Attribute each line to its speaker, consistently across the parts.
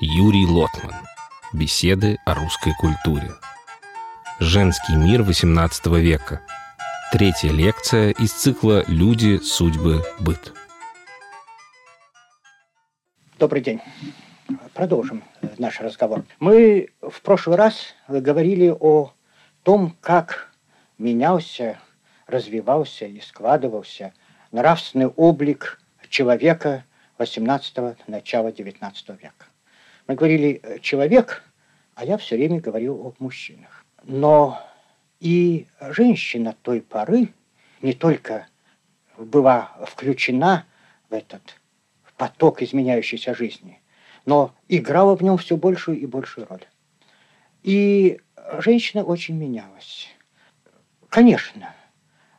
Speaker 1: Юрий Лотман. Беседы о русской культуре. Женский мир XVIII века. Третья лекция из цикла «Люди, судьбы, быт».
Speaker 2: Добрый день. Продолжим наш разговор. Мы в прошлый раз говорили о том, как менялся, развивался и складывался нравственный облик человека XVIII, начала XIX века. Мы говорили э, «человек», а я все время говорил о мужчинах. Но и женщина той поры не только была включена в этот поток изменяющейся жизни, но играла в нем все большую и большую роль. И женщина очень менялась. Конечно,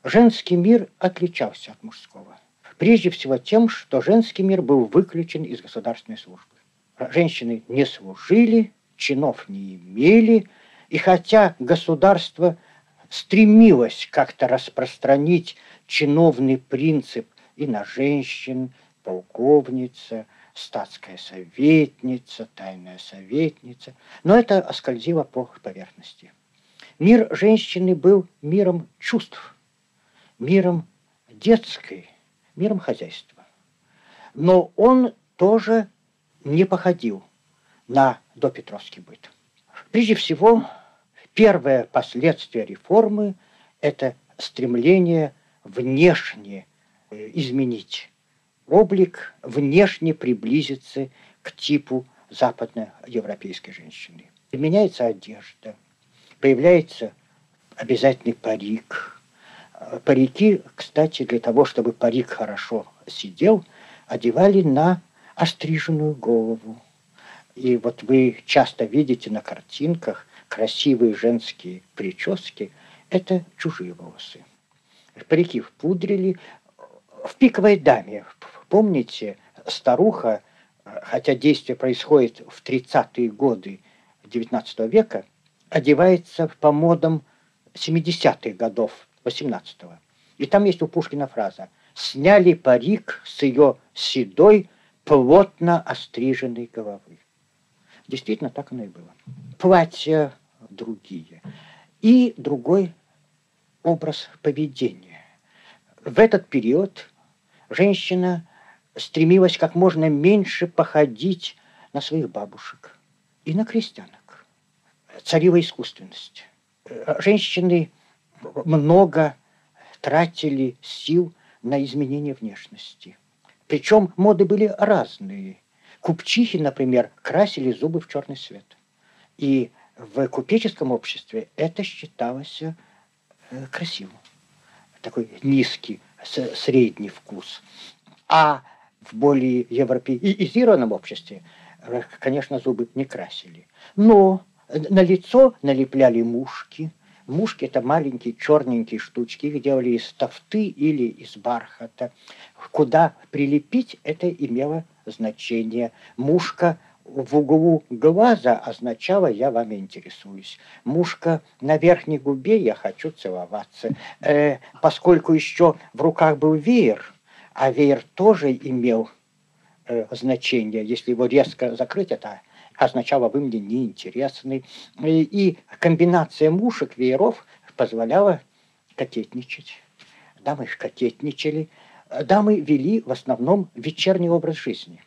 Speaker 2: женский мир отличался от мужского. Прежде всего тем, что женский мир был выключен из государственной службы. Женщины не служили, чинов не имели, и хотя государство стремилось как-то распространить чиновный принцип и на женщин, полковница, статская советница, тайная советница, но это оскользило по поверхности. Мир женщины был миром чувств, миром детской, миром хозяйства. Но он тоже не походил на допетровский быт. Прежде всего, первое последствие реформы – это стремление внешне э, изменить облик, внешне приблизиться к типу западноевропейской женщины. Меняется одежда, появляется обязательный парик. Парики, кстати, для того, чтобы парик хорошо сидел, одевали на остриженную голову. И вот вы часто видите на картинках красивые женские прически. Это чужие волосы. Парики впудрили. В пиковой даме, помните, старуха, хотя действие происходит в 30-е годы XIX века, одевается по модам 70-х годов 18-го. И там есть у Пушкина фраза «Сняли парик с ее седой, плотно остриженной головы». Действительно, так оно и было. Платья другие. И другой образ поведения. В этот период женщина стремилась как можно меньше походить на своих бабушек и на крестьянок. Царила искусственность. Женщины много тратили сил на изменение внешности. Причем моды были разные – Купчихи, например, красили зубы в черный цвет. И в купеческом обществе это считалось э, красивым. Такой низкий, средний вкус. А в более европеизированном обществе, э, конечно, зубы не красили. Но на лицо налепляли мушки. Мушки – это маленькие черненькие штучки, их делали из тофты или из бархата. Куда прилепить, это имело значение. Мушка в углу глаза означала «я вами интересуюсь». Мушка на верхней губе «я хочу целоваться». Э, поскольку еще в руках был веер, а веер тоже имел э, значение, если его резко закрыть, это означало «вы мне неинтересны». И, и комбинация мушек, вееров позволяла кокетничать. Дамы кокетничали – дамы вели в основном вечерний образ жизни.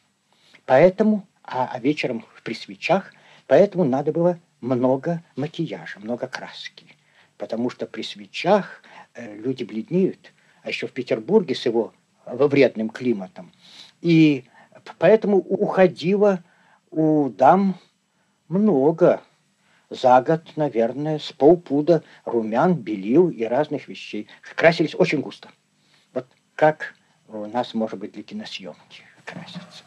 Speaker 2: Поэтому, а, а вечером при свечах, поэтому надо было много макияжа, много краски. Потому что при свечах э, люди бледнеют, а еще в Петербурге с его вредным климатом. И поэтому уходило у дам много. За год, наверное, с полпуда румян, белил и разных вещей. Красились очень густо как у нас, может быть, для киносъемки красятся.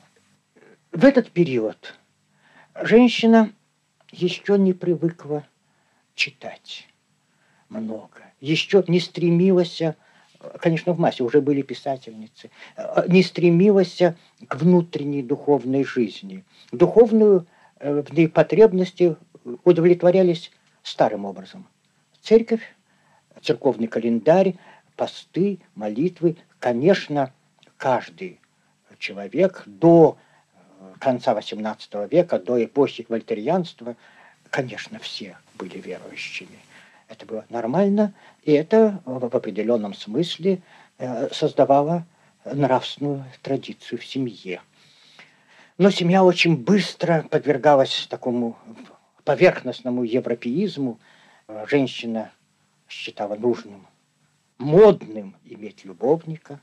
Speaker 2: В этот период женщина еще не привыкла читать много, еще не стремилась, конечно, в массе уже были писательницы, не стремилась к внутренней духовной жизни. Духовную э, потребности удовлетворялись старым образом. Церковь, церковный календарь, посты, молитвы, конечно, каждый человек до конца XVIII века, до эпохи вольтерианства, конечно, все были верующими. Это было нормально, и это в определенном смысле э, создавало нравственную традицию в семье. Но семья очень быстро подвергалась такому поверхностному европеизму. Женщина считала нужным, модным иметь любовника.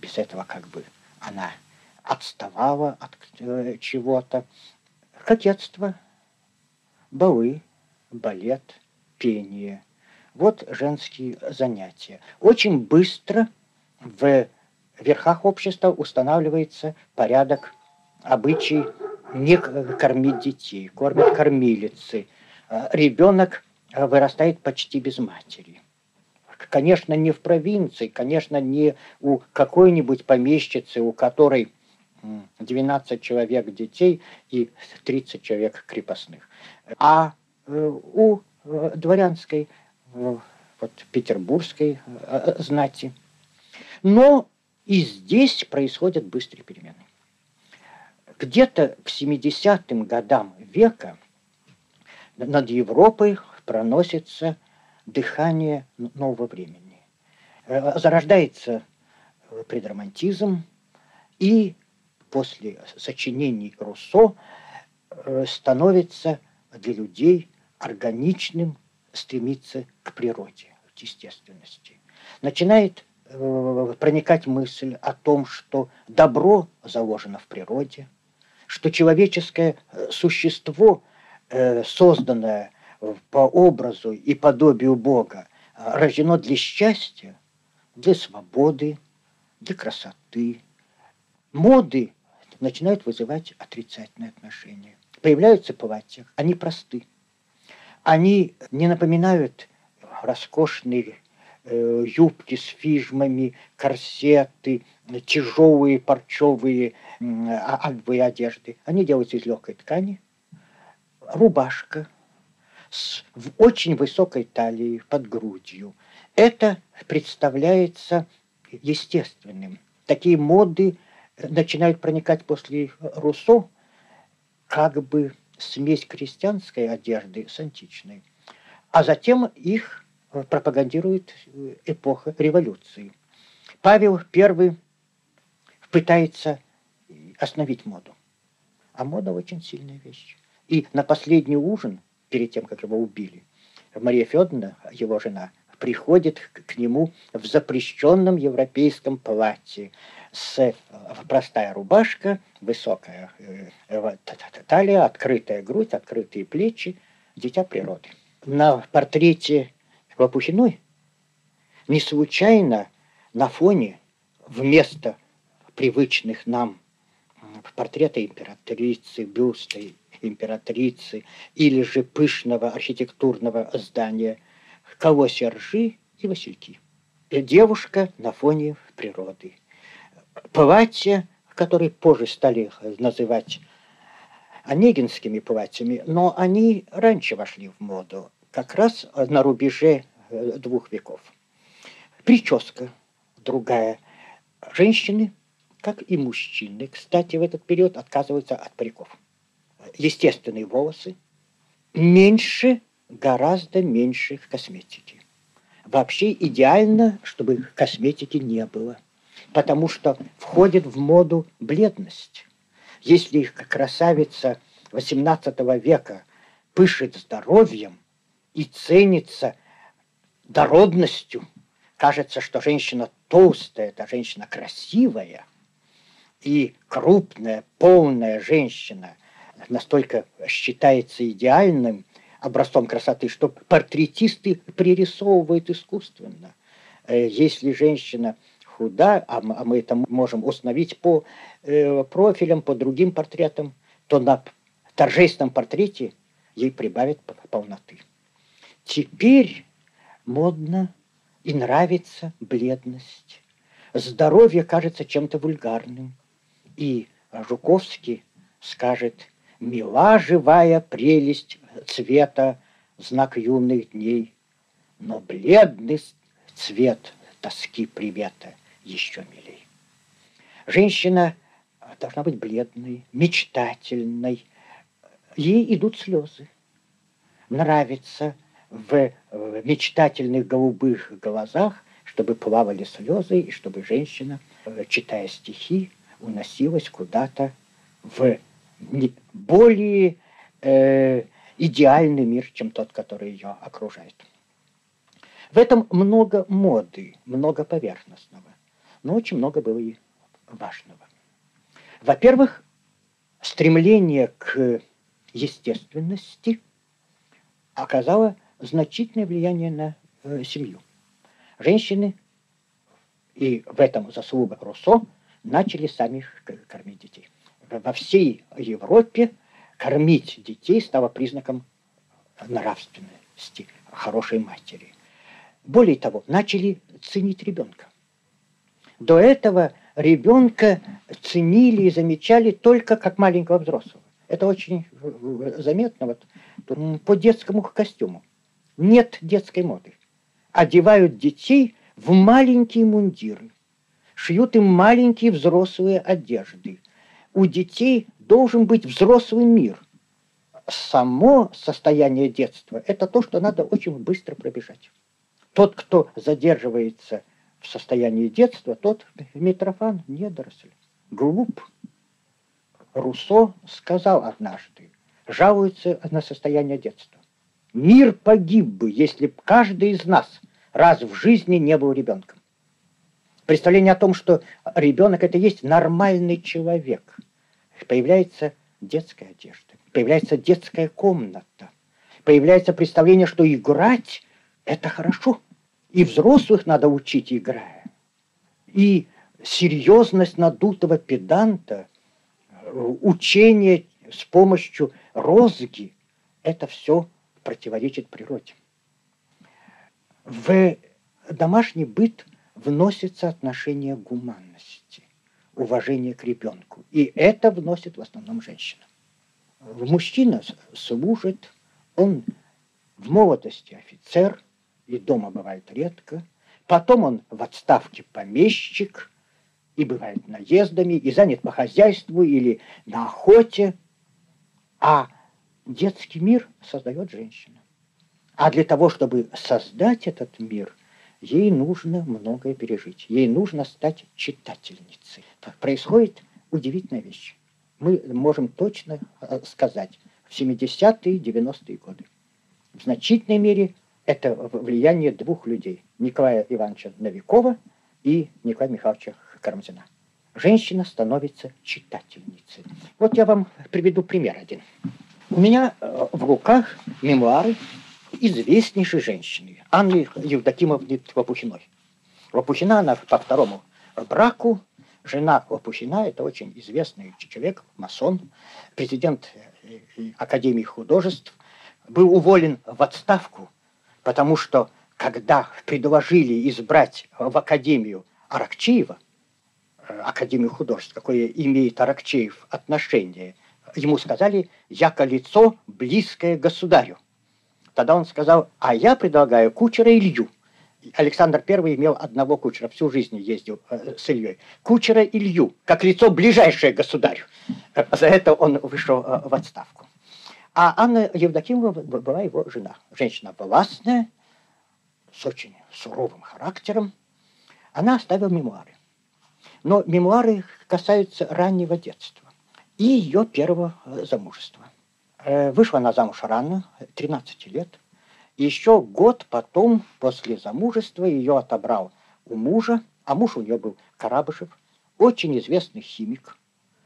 Speaker 2: Без этого как бы она отставала от э, чего-то. Кокетство, балы, балет, пение. Вот женские занятия. Очень быстро в верхах общества устанавливается порядок, обычай не кормить детей, кормят кормилицы. Ребенок вырастает почти без матери. Конечно, не в провинции, конечно, не у какой-нибудь помещицы, у которой 12 человек детей и 30 человек крепостных. А э, у э, дворянской, вот, петербургской знати. Но и здесь происходят быстрые перемены. Где-то к 70-м годам века над Европой проносится дыхание нового времени. Зарождается предромантизм, и после сочинений Руссо э, становится для людей органичным стремиться к природе, к естественности. Начинает э, проникать мысль о том, что добро заложено в природе, что человеческое э, существо, созданное по образу и подобию Бога, рождено для счастья, для свободы, для красоты. Моды начинают вызывать отрицательные отношения. Появляются платья, они просты. Они не напоминают роскошные э, юбки с фижмами, корсеты, тяжелые парчевые э, одежды. Они делаются из легкой ткани. Рубашка с в очень высокой талией под грудью. Это представляется естественным. Такие моды начинают проникать после Руссо как бы смесь крестьянской одежды с античной. А затем их пропагандирует эпоха революции. Павел I пытается остановить моду. А мода очень сильная вещь. И на последний ужин, перед тем, как его убили, Мария Федоровна, его жена, приходит к нему в запрещенном европейском платье с э, простая рубашка, высокая э, талия, открытая грудь, открытые плечи, дитя природы. На портрете Лопухиной не случайно на фоне вместо привычных нам портрета императрицы, бюста императрицы или же пышного архитектурного здания колосья ржи и васильки. Девушка на фоне природы платья, которые позже стали называть онегинскими платьями, но они раньше вошли в моду, как раз на рубеже э, двух веков. Прическа другая. Женщины, как и мужчины, кстати, в этот период отказываются от париков. Естественные волосы, меньше, гораздо меньше косметики. Вообще идеально, чтобы косметики не было – потому что входит в моду бледность. Если красавица XVIII века пышет здоровьем и ценится дородностью, кажется, что женщина толстая, это женщина красивая, и крупная, полная женщина настолько считается идеальным образцом красоты, что портретисты пририсовывают искусственно. Э, если женщина худа, а, а мы это можем установить по э, профилям, по другим портретам, то на торжественном портрете ей прибавят полноты. Теперь модно и нравится бледность. Здоровье кажется чем-то вульгарным. И Жуковский скажет «Мила живая прелесть цвета, знак юных дней, но бледный цвет тоски привета – еще милей. Женщина должна быть бледной, мечтательной. Ей идут слезы. Нравится в, в мечтательных голубых глазах, чтобы плавали слезы, и чтобы женщина, э, читая стихи, уносилась куда-то в более э, идеальный мир, чем тот, который ее окружает. В этом много моды, много поверхностного, но очень много было и важного. Во-первых, стремление к естественности оказало значительное влияние на э, семью. Женщины, и в этом заслуга Руссо, начали сами кормить детей. Во всей Европе кормить детей стало признаком нравственности, хорошей матери. Более того, начали ценить ребенка. До этого ребенка ценили и замечали только как маленького взрослого. Это очень заметно вот, по детскому костюму. Нет детской моды. Одевают детей в маленькие мундиры, шьют им маленькие взрослые одежды. У детей должен быть взрослый мир. Само состояние детства – это то, что надо очень быстро пробежать. Тот, кто задерживается в состоянии детства, тот Митрофан недоросль, глуп. Руссо сказал однажды, жалуется на состояние детства. Мир погиб бы, если бы каждый из нас раз в жизни не был ребенком. Представление о том, что ребенок это есть нормальный человек. Появляется детская одежда, появляется детская комната, появляется представление, что играть это хорошо. И взрослых надо учить, играя. И серьезность надутого педанта, учение с помощью розги, это все противоречит природе. В домашний быт вносится отношение гуманности, уважение к ребенку. И это вносит в основном женщина. Мужчина служит, он в молодости офицер – и дома бывает редко. Потом он в отставке помещик, и бывает наездами, и занят по хозяйству или на охоте. А детский мир создает женщина. А для того, чтобы создать этот мир, ей нужно многое пережить. Ей нужно стать читательницей. Происходит удивительная вещь. Мы можем точно э, сказать, в 70-е, 90-е годы в значительной мере это влияние двух людей, Николая Ивановича Новикова и Николая Михайловича Карамзина. Женщина становится читательницей. Вот я вам приведу пример один. У меня э, в руках мемуары известнейшей женщины, Анны Евдокимовны Лопухиной. Лопухина, она по второму браку, жена Лопухина, это очень известный человек, масон, президент э, Академии художеств, был уволен в отставку потому что когда предложили избрать в Академию Аракчеева, э, Академию художеств, какое имеет Аракчеев отношение, ему сказали «яко лицо, близкое государю». Тогда он сказал «а я предлагаю кучера Илью». Александр I имел одного кучера, всю жизнь ездил э, с Ильей. Кучера Илью, как лицо ближайшее государю. Э, за это он вышел в отставку. А Анна Евдокимова была его жена. Женщина властная, с очень суровым характером. Она оставила мемуары. Но мемуары касаются раннего детства и ее первого э, замужества. Э, вышла она замуж рано, 13 лет. Еще год потом, после замужества, ее отобрал у мужа, а муж у нее был Карабышев, очень известный химик,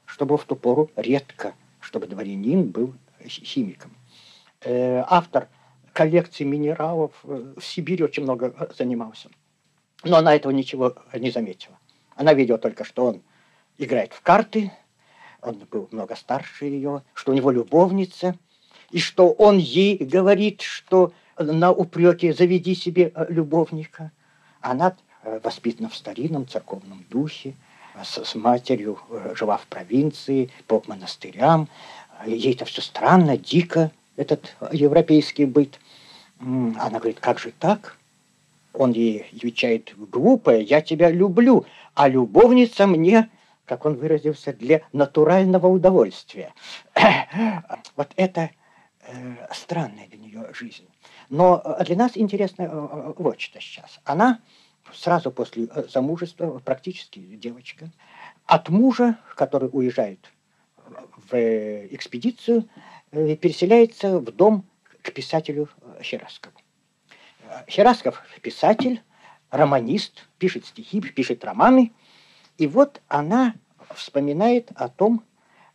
Speaker 2: что был в ту пору редко, чтобы дворянин был химиком. Э, автор коллекции минералов э, в Сибири очень много э, занимался. Но она этого ничего не заметила. Она видела только, что он играет в карты, он был много старше ее, что у него любовница, и что он ей говорит, что на упреке «заведи себе любовника». Она воспитана в старинном церковном духе, с, матерью жила в провинции, по монастырям, ей это все странно, дико, этот европейский быт. Она говорит, как же так? Он ей отвечает, глупая, я тебя люблю, а любовница мне как он выразился, для натурального удовольствия. вот это э, странная для нее жизнь. Но э, для нас интересно э, вот что сейчас. Она сразу после замужества, практически девочка, от мужа, который уезжает в экспедицию, переселяется в дом к писателю Хераскову. Херасков писатель, романист, пишет стихи, пишет романы. И вот она вспоминает о том,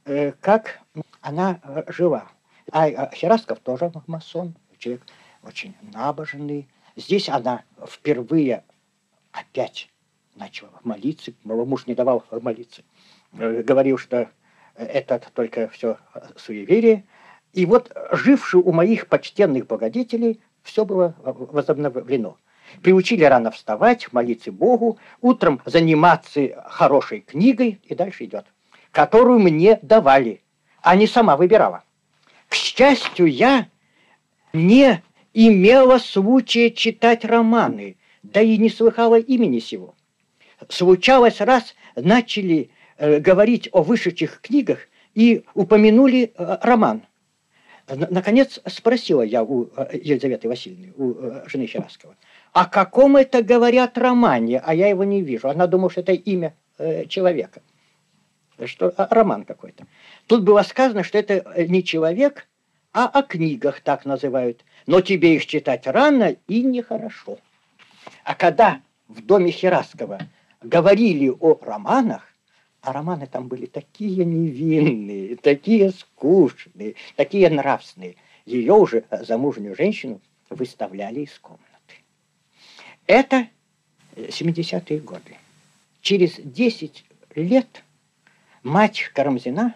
Speaker 2: э, как она э, жила. А, Херасков тоже масон, человек очень набожный. Здесь она впервые опять начала молиться. Муж не давал молиться. Э, говорил, что это только все суеверие. И вот живший у моих почтенных благодетелей все было возобновлено. Приучили рано вставать, молиться Богу, утром заниматься хорошей книгой, и дальше идет, которую мне давали, а не сама выбирала. К счастью, я не имела случая читать романы, да и не слыхала имени сего. Случалось раз, начали говорить о вышедших книгах и упомянули э, роман – Наконец спросила я у э, Елизаветы Васильевны, у э, жены Хераскова, о каком это говорят романе, а я его не вижу. Она думала, что это имя э, человека, что а, роман какой-то. Тут было сказано, что это не человек, а о книгах так называют. Но тебе их читать рано и нехорошо. А когда в доме Хераскова говорили о романах, а романы там были такие невинные, такие скучные, такие нравственные. Ее уже, э, замужнюю женщину, выставляли из комнаты. Это 70-е годы. Через 10 лет мать Карамзина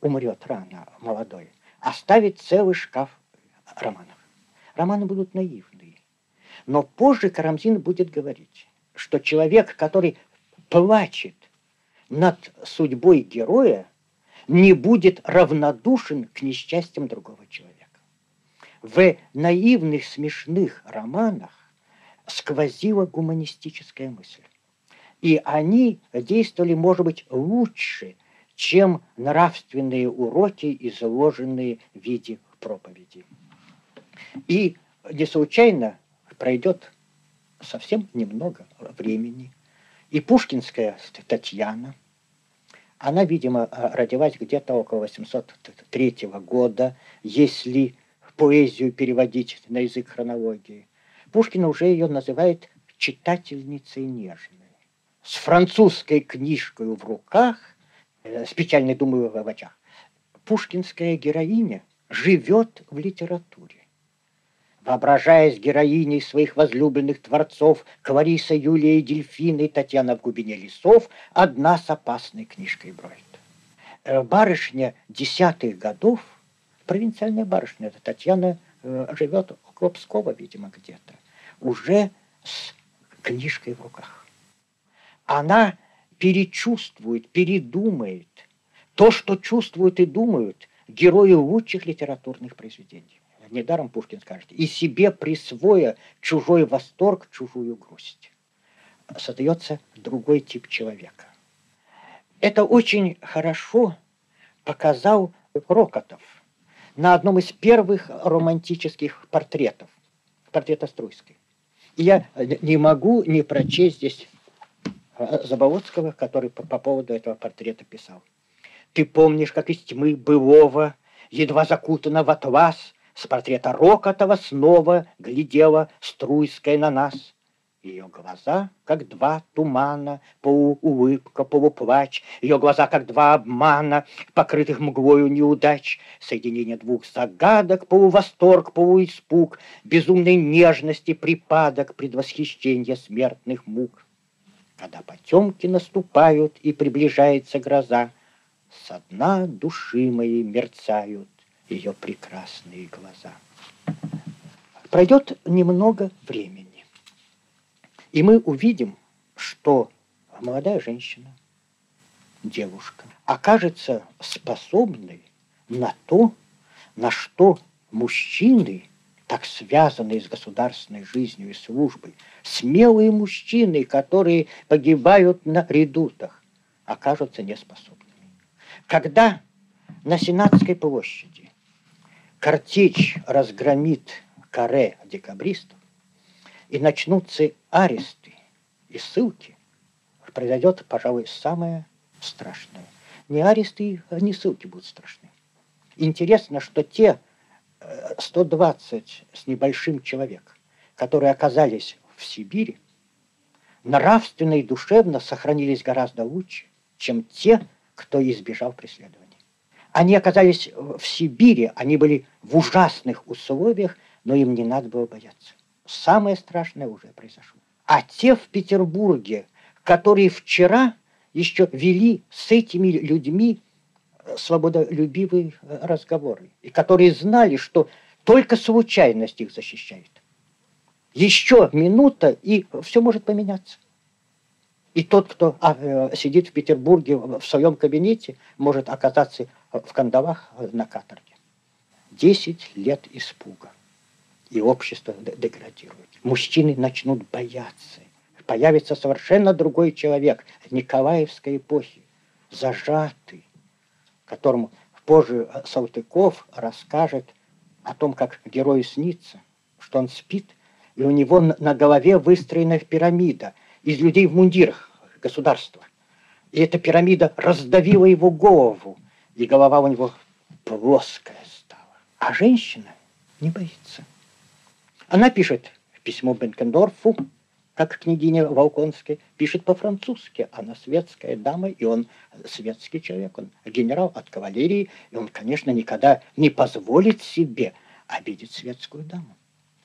Speaker 2: умрет рано, молодой, оставит целый шкаф романов. Романы будут наивные. Но позже Карамзин будет говорить, что человек, который плачет над судьбой героя не будет равнодушен к несчастьям другого человека. В наивных, смешных романах сквозила гуманистическая мысль. И они действовали, может быть, лучше, чем нравственные уроки, изложенные в виде проповеди. И не случайно пройдет совсем немного времени, и пушкинская Татьяна – она, видимо, э, родилась где-то около 803 года, если поэзию переводить на язык хронологии. Пушкин уже ее называет читательницей нежной. С французской книжкой в руках, э, с печальной думаю в очах, пушкинская героиня живет в литературе воображаясь героиней своих возлюбленных творцов Клариса, Юлия и Татьяна в глубине лесов, одна с опасной книжкой бродит. Э, барышня десятых годов, провинциальная барышня, это Татьяна э, живет около Пскова, видимо, где-то, уже с книжкой в руках. Она перечувствует, передумает то, что чувствуют и думают герои лучших литературных произведений недаром Пушкин скажет, и себе присвоя чужой восторг, чужую грусть. Создается другой тип человека. Это очень хорошо показал Рокотов на одном из первых романтических портретов, портрета Струйской. И я не могу не прочесть здесь э, Заболоцкого, который по, по поводу этого портрета писал. Ты помнишь, как из тьмы былого, едва закутана в атлас, с портрета Рокотова снова глядела Струйская на нас. Ее глаза, как два тумана, полуулыбка, полуплач, Ее глаза, как два обмана, покрытых мглою неудач, Соединение двух загадок, полувосторг, полуиспуг, Безумной нежности припадок, предвосхищение смертных мук. Когда потемки наступают и приближается гроза, Со дна души моей мерцают ее прекрасные глаза. Пройдет немного времени, и мы увидим, что молодая женщина, девушка, окажется способной на то, на что мужчины, так связанные с государственной жизнью и службой, смелые мужчины, которые погибают на редутах, окажутся неспособными. Когда на Сенатской площади картечь разгромит каре декабристов и начнутся аресты и ссылки, произойдет, пожалуй, самое страшное. Не аресты, а не ссылки будут страшны. Интересно, что те 120 э, с небольшим человек, которые оказались в Сибири, нравственно и душевно сохранились гораздо лучше, чем те, кто избежал преследования. Они оказались в Сибири, они были в ужасных условиях, но им не надо было бояться. Самое страшное уже произошло. А те в Петербурге, которые вчера еще вели с этими людьми свободолюбивые разговоры, и которые знали, что только случайность их защищает. Еще минута, и все может поменяться. И тот, кто а, э, сидит в Петербурге в своем кабинете, может оказаться в кандалах на каторге. Десять лет испуга. И общество деградирует. Мужчины начнут бояться. Появится совершенно другой человек Николаевской эпохи, зажатый, которому позже Салтыков расскажет о том, как герою снится, что он спит, и у него на голове выстроена пирамида из людей в мундирах государства. И эта пирамида раздавила его голову, и голова у него плоская стала. А женщина не боится. Она пишет письмо Бенкендорфу, как княгиня Волконская, пишет по-французски. Она светская дама, и он светский человек. Он генерал от кавалерии, и он, конечно, никогда не позволит себе обидеть светскую даму.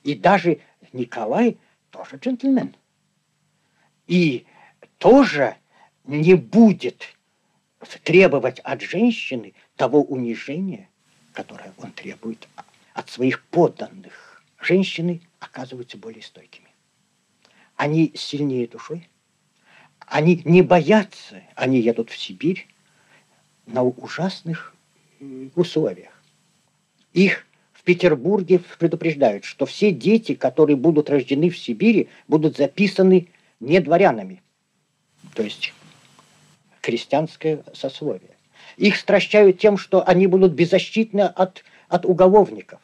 Speaker 2: И даже Николай тоже джентльмен. И тоже не будет требовать от женщины того унижения, которое он требует от своих подданных. Женщины оказываются более стойкими. Они сильнее душой, они не боятся, они едут в Сибирь на ужасных условиях. Их в Петербурге предупреждают, что все дети, которые будут рождены в Сибири, будут записаны не дворянами, то есть крестьянское сословие. Их стращают тем, что они будут беззащитны от, от уголовников.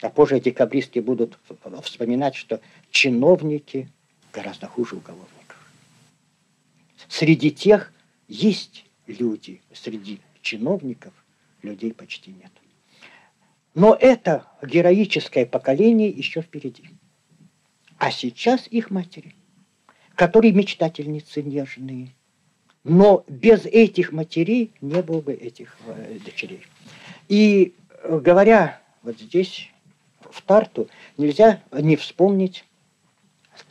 Speaker 2: А позже декабристы будут вспоминать, что чиновники гораздо хуже уголовников. Среди тех есть люди, среди чиновников людей почти нет. Но это героическое поколение еще впереди. А сейчас их матери, которые мечтательницы нежные, но без этих матерей не было бы этих э, дочерей. И э, говоря вот здесь, в Тарту, нельзя не вспомнить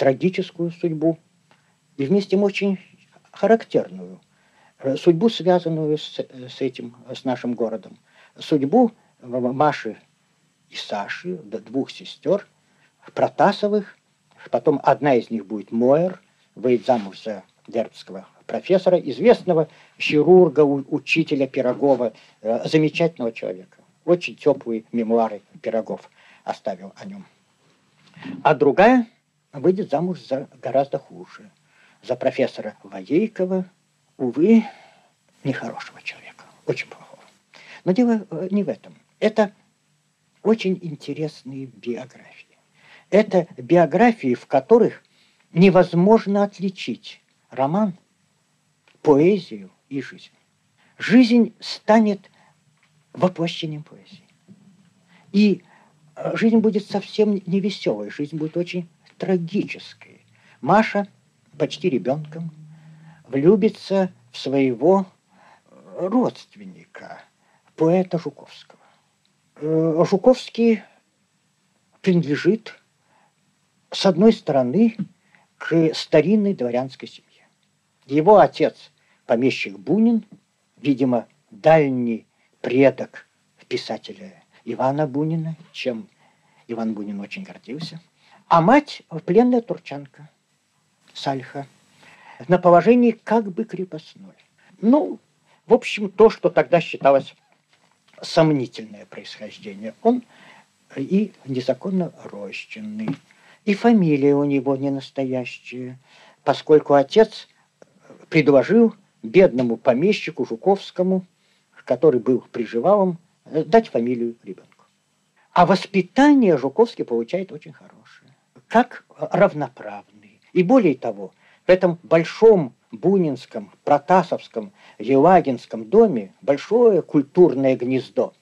Speaker 2: трагическую судьбу и вместе очень характерную э, судьбу, связанную с, с этим, с нашим городом. Судьбу Маши и Саши, двух сестер, Протасовых, потом одна из них будет Мойер, выйдет замуж за Дербского профессора, известного хирурга, учителя Пирогова, э, замечательного человека. Очень теплые мемуары Пирогов оставил о нем. А другая выйдет замуж за гораздо хуже. За профессора Воейкова, увы, нехорошего человека, очень плохого. Но дело э, не в этом. Это очень интересные биографии. Это биографии, в которых невозможно отличить роман поэзию и жизнь. Жизнь станет воплощением поэзии. И э, жизнь будет совсем не веселой, жизнь будет очень трагической. Маша, почти ребенком, влюбится в своего э, родственника, поэта Жуковского. Э, Жуковский принадлежит, с одной стороны, к старинной дворянской семье. Его отец, помещик Бунин, видимо, дальний предок писателя Ивана Бунина, чем Иван Бунин очень гордился. А мать – пленная турчанка, Сальха, на положении как бы крепостной. Ну, в общем, то, что тогда считалось сомнительное происхождение. Он и незаконно рожденный, и фамилия у него не настоящая, поскольку отец предложил бедному помещику Жуковскому, который был приживалом, э, дать фамилию ребенку. А воспитание Жуковский получает очень хорошее, как равноправный. И более того, в этом большом Бунинском, Протасовском, Елагинском доме большое культурное гнездо.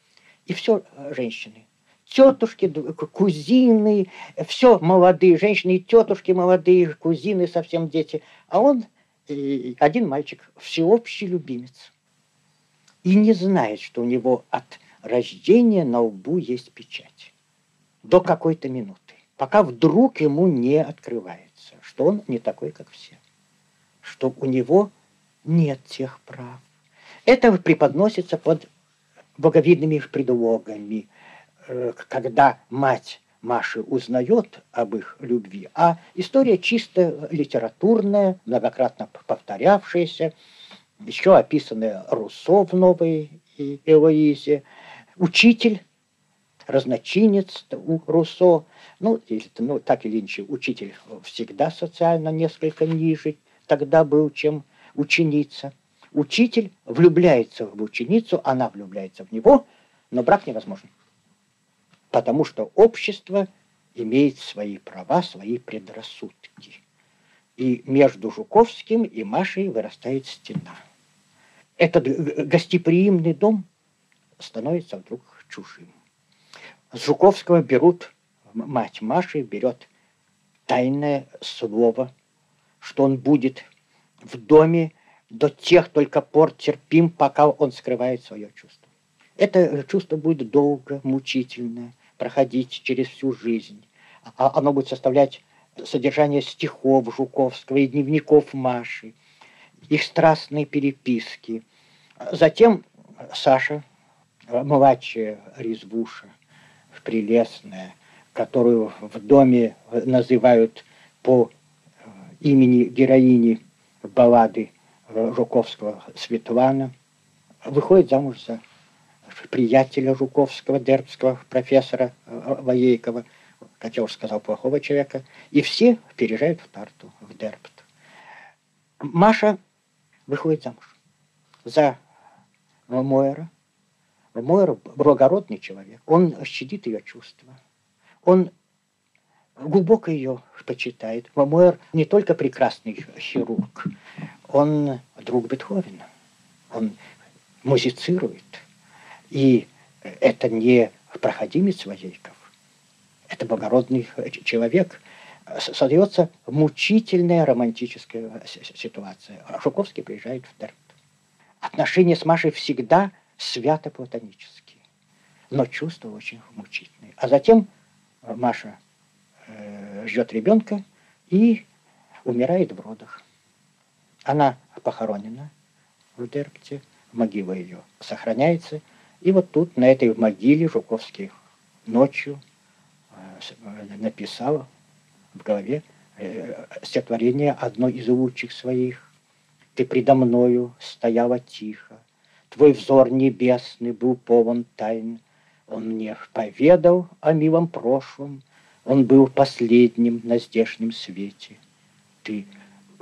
Speaker 2: И все э, женщины. Тетушки, кузины, все молодые женщины, тетушки молодые, кузины совсем дети. А он один мальчик, всеобщий любимец. И не знает, что у него от рождения на лбу есть печать. До какой-то минуты. Пока вдруг ему не открывается, что он не такой, как все. Что у него нет тех прав. Это преподносится под боговидными предлогами, э, когда мать Маши узнает об их любви, а история чисто литературная, многократно повторявшаяся, еще описанная Руссо в «Новой Элоизе», учитель, разночинец у Руссо, ну, ну, так или иначе, учитель всегда социально несколько ниже тогда был, чем ученица. Учитель влюбляется в ученицу, она влюбляется в него, но брак невозможен потому что общество имеет свои права, свои предрассудки. И между Жуковским и Машей вырастает стена. Этот гостеприимный дом становится вдруг чужим. С Жуковского берут, мать Маши берет тайное слово, что он будет в доме до тех только пор терпим, пока он скрывает свое чувство. Это чувство будет долго, мучительное, проходить через всю жизнь. А оно будет составлять содержание стихов Жуковского и дневников Маши, их страстные переписки. Затем Саша, младшая Резвуша, прелестная, которую в доме называют по имени героини баллады Жуковского Светлана, выходит замуж за приятеля Жуковского, дербского профессора э, Воейкова, как я уже сказал, плохого человека, и все переезжают в Тарту, в Дербт. Маша выходит замуж за Мойера. Мойер благородный человек, он щадит ее чувства, он глубоко ее почитает. Мойер не только прекрасный хирург, он друг Бетховена, он музицирует – и это не проходимец Воейков, это благородный человек. Создается мучительная романтическая ситуация. Жуковский приезжает в Дербт. Отношения с Машей всегда свято-платонические, но чувства очень мучительные. А затем Маша э, ждет ребенка и умирает в родах. Она похоронена в Дербте, могила ее сохраняется – и вот тут, на этой могиле, Жуковский ночью э, написал в голове э, стихотворение одно из лучших своих. «Ты предо мною стояла тихо, Твой взор небесный был полон тайн. Он мне поведал о милом прошлом, Он был последним на здешнем свете. Ты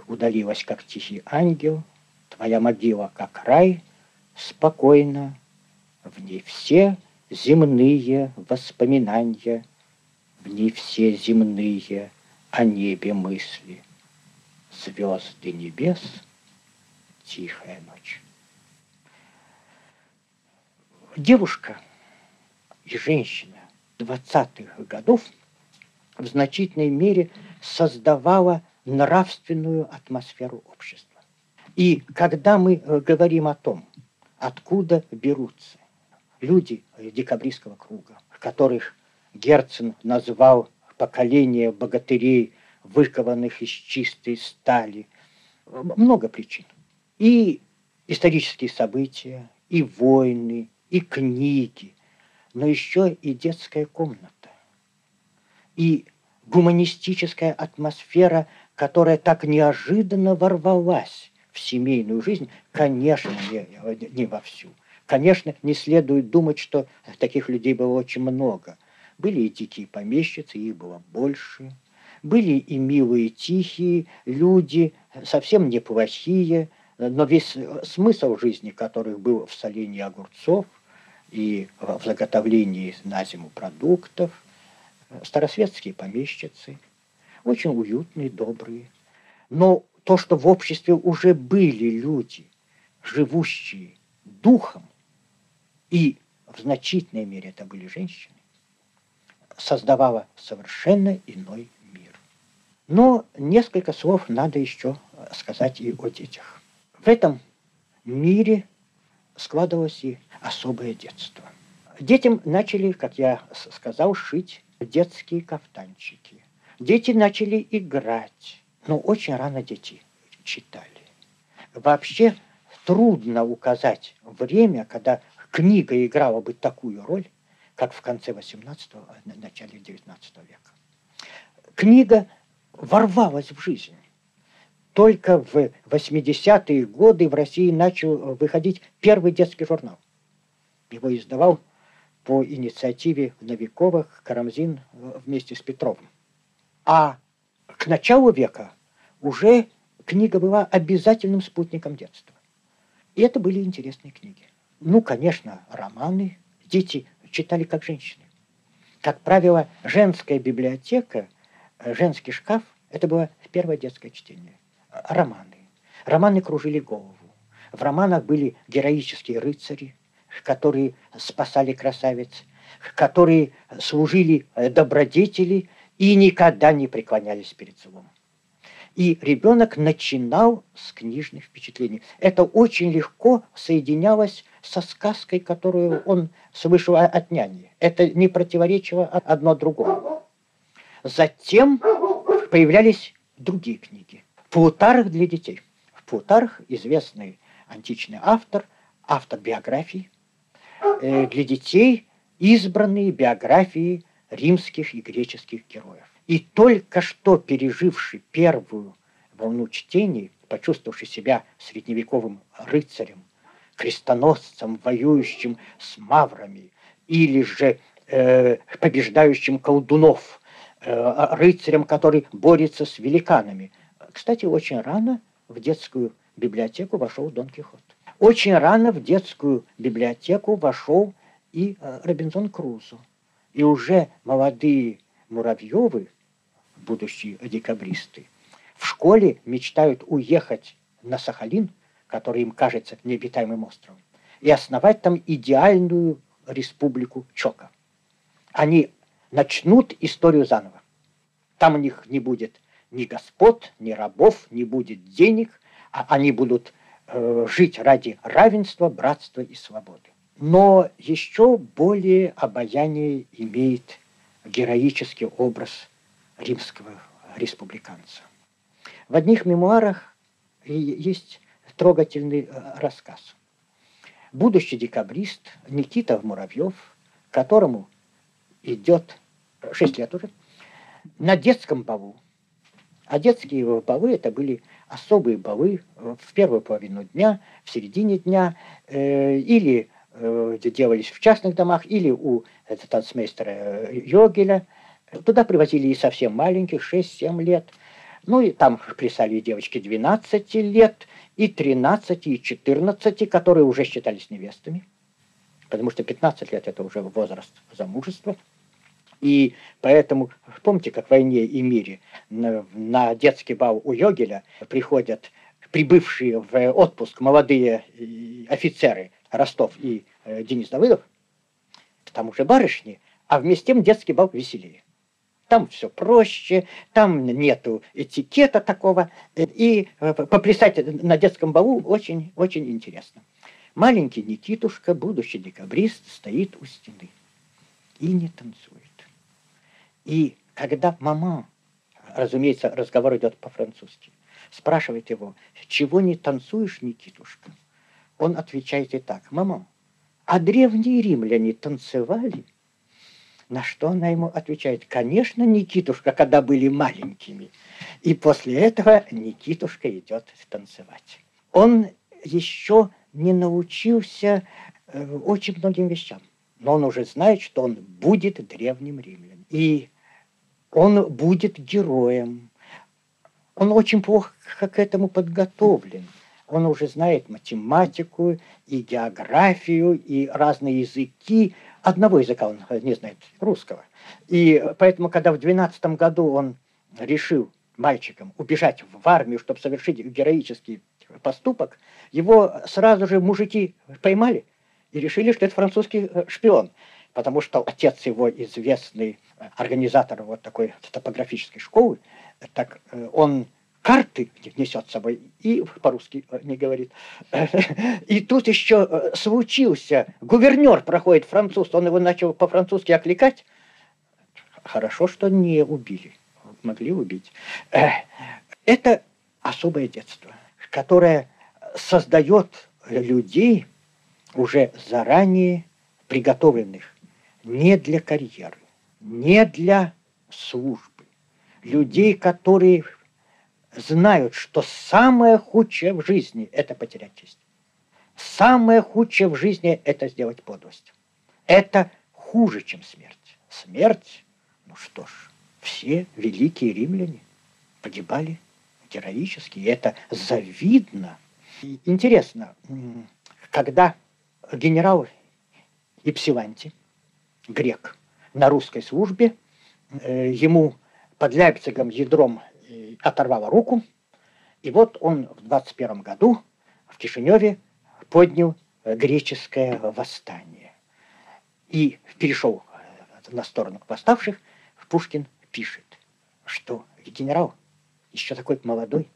Speaker 2: удалилась, как тихий ангел, Твоя могила, как рай, спокойно в ней все земные воспоминания, В ней все земные о небе мысли. Звезды небес, тихая ночь. Девушка и женщина двадцатых годов в значительной мере создавала нравственную атмосферу общества. И когда мы э, говорим о том, откуда берутся люди декабристского круга, которых Герцен назвал поколение богатырей, выкованных из чистой стали. Много причин. И исторические события, и войны, и книги, но еще и детская комната, и гуманистическая атмосфера, которая так неожиданно ворвалась в семейную жизнь, конечно, не, не во всю. Конечно, не следует думать, что таких людей было очень много. Были и дикие помещицы, их было больше. Были и милые, тихие люди, совсем неплохие, но весь смысл жизни которых был в солении огурцов и в заготовлении на зиму продуктов, старосветские помещицы, очень уютные, добрые. Но то, что в обществе уже были люди, живущие духом, и в значительной мере это были женщины, создавало совершенно иной мир. Но несколько слов надо еще сказать и о детях. В этом мире складывалось и особое детство. Детям начали, как я сказал, шить детские кафтанчики. Дети начали играть, но очень рано дети читали. Вообще трудно указать время, когда книга играла бы такую роль, как в конце 18-го, начале 19 века. Книга ворвалась в жизнь. Только в 80-е годы в России начал выходить первый детский журнал. Его издавал по инициативе Новиковых Карамзин вместе с Петровым. А к началу века уже книга была обязательным спутником детства. И это были интересные книги. Ну, конечно, романы. Дети читали как женщины. Как правило, женская библиотека, женский шкаф – это было первое детское чтение. Романы. Романы кружили голову. В романах были героические рыцари, которые спасали красавиц, которые служили добродетели и никогда не преклонялись перед злом. И ребенок начинал с книжных впечатлений. Это очень легко соединялось со сказкой, которую он слышал от няни. Это не противоречило одно другому. Затем появлялись другие книги. Плутарх для детей. Плутарх – известный античный автор, автор биографий. Э, для детей избранные биографии римских и греческих героев. И только что переживший первую волну чтений, почувствовавший себя средневековым рыцарем, крестоносцем, воюющим с маврами, или же э, побеждающим колдунов, э, рыцарем, который борется с великанами. Кстати, очень рано в детскую библиотеку вошел Дон Кихот. Очень рано в детскую библиотеку вошел и э, Робинзон Крузо. И уже молодые Муравьевы, будущие декабристы, в школе мечтают уехать на Сахалин, который им кажется необитаемым островом, и основать там идеальную республику Чока. Они начнут историю заново. Там у них не будет ни господ, ни рабов, не будет денег, а они будут э, жить ради равенства, братства и свободы. Но еще более обаяние имеет героический образ римского республиканца. В одних мемуарах есть трогательный э, рассказ. Будущий декабрист Никита Муравьев, которому идет 6 лет уже, на детском балу. А детские балы это были особые балы в первую половину дня, в середине дня, э, или э, делались в частных домах, или у танцмейстера э, Йогеля. Туда привозили и совсем маленьких, 6-7 лет. Ну и там плясали девочки 12 лет, и 13, и 14, которые уже считались невестами. Потому что 15 лет это уже возраст замужества. И поэтому, помните, как в «Войне и мире» на, на детский бал у Йогеля приходят прибывшие в отпуск молодые э, офицеры Ростов и э, Денис Давыдов, там уже барышни, а вместе тем детский бал веселее. Там все проще, там нету этикета такого, э, и поплясать на детском балу очень, очень интересно. Маленький Никитушка, будущий декабрист, стоит у стены и не танцует. И когда мама, разумеется, разговор идет по-французски, спрашивает его, чего не танцуешь, Никитушка? Он отвечает и так, мама, а древние римляне танцевали? На что она ему отвечает, конечно, Никитушка, когда были маленькими. И после этого Никитушка идет танцевать. Он еще не научился э, очень многим вещам, но он уже знает, что он будет древним римлянам. И он будет героем. Он очень плохо к этому подготовлен. Он уже знает математику и географию, и разные языки. Одного языка он не знает, русского. И поэтому, когда в 12 году он решил мальчиком убежать в армию, чтобы совершить героический поступок, его сразу же мужики поймали и решили, что это французский э, шпион. Потому что отец его известный организатор вот такой топографической школы, так э, он карты несет с собой и по-русски э, не говорит. И тут еще случился, гувернер проходит француз, он его начал по-французски окликать. Хорошо, что не убили, могли убить. Это особое детство которая создает людей уже заранее приготовленных не для карьеры, не для службы. Людей, которые знают, что самое худшее в жизни – это потерять честь. Самое худшее в жизни – это сделать подлость. Это хуже, чем смерть. Смерть, ну что ж, все великие римляне погибали героически, и это завидно. И интересно, когда генерал Ипсиланти, грек, на русской службе, э, ему под Ляйпцигом ядром э, оторвало руку, и вот он в 21 году в Кишиневе поднял э, греческое восстание и перешел на сторону восставших, Пушкин пишет, что генерал еще такой молодой.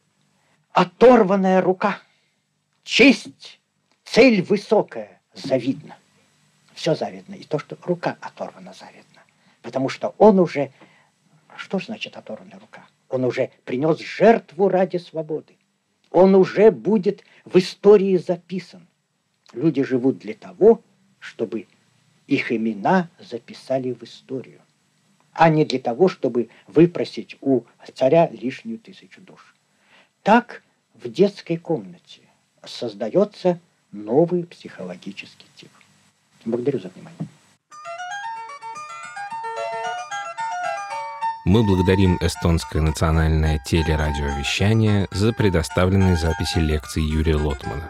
Speaker 2: Оторванная рука, честь, цель высокая, завидно. Все завидно. И то, что рука оторвана, завидно. Потому что он уже... Что значит оторванная рука? Он уже принес жертву ради свободы. Он уже будет в истории записан. Люди живут для того, чтобы их имена записали в историю а не для того, чтобы выпросить у царя лишнюю тысячу душ. Так в детской комнате создается новый психологический тип. Благодарю за внимание.
Speaker 1: Мы благодарим эстонское национальное телерадиовещание за предоставленные записи лекций Юрия Лотмана.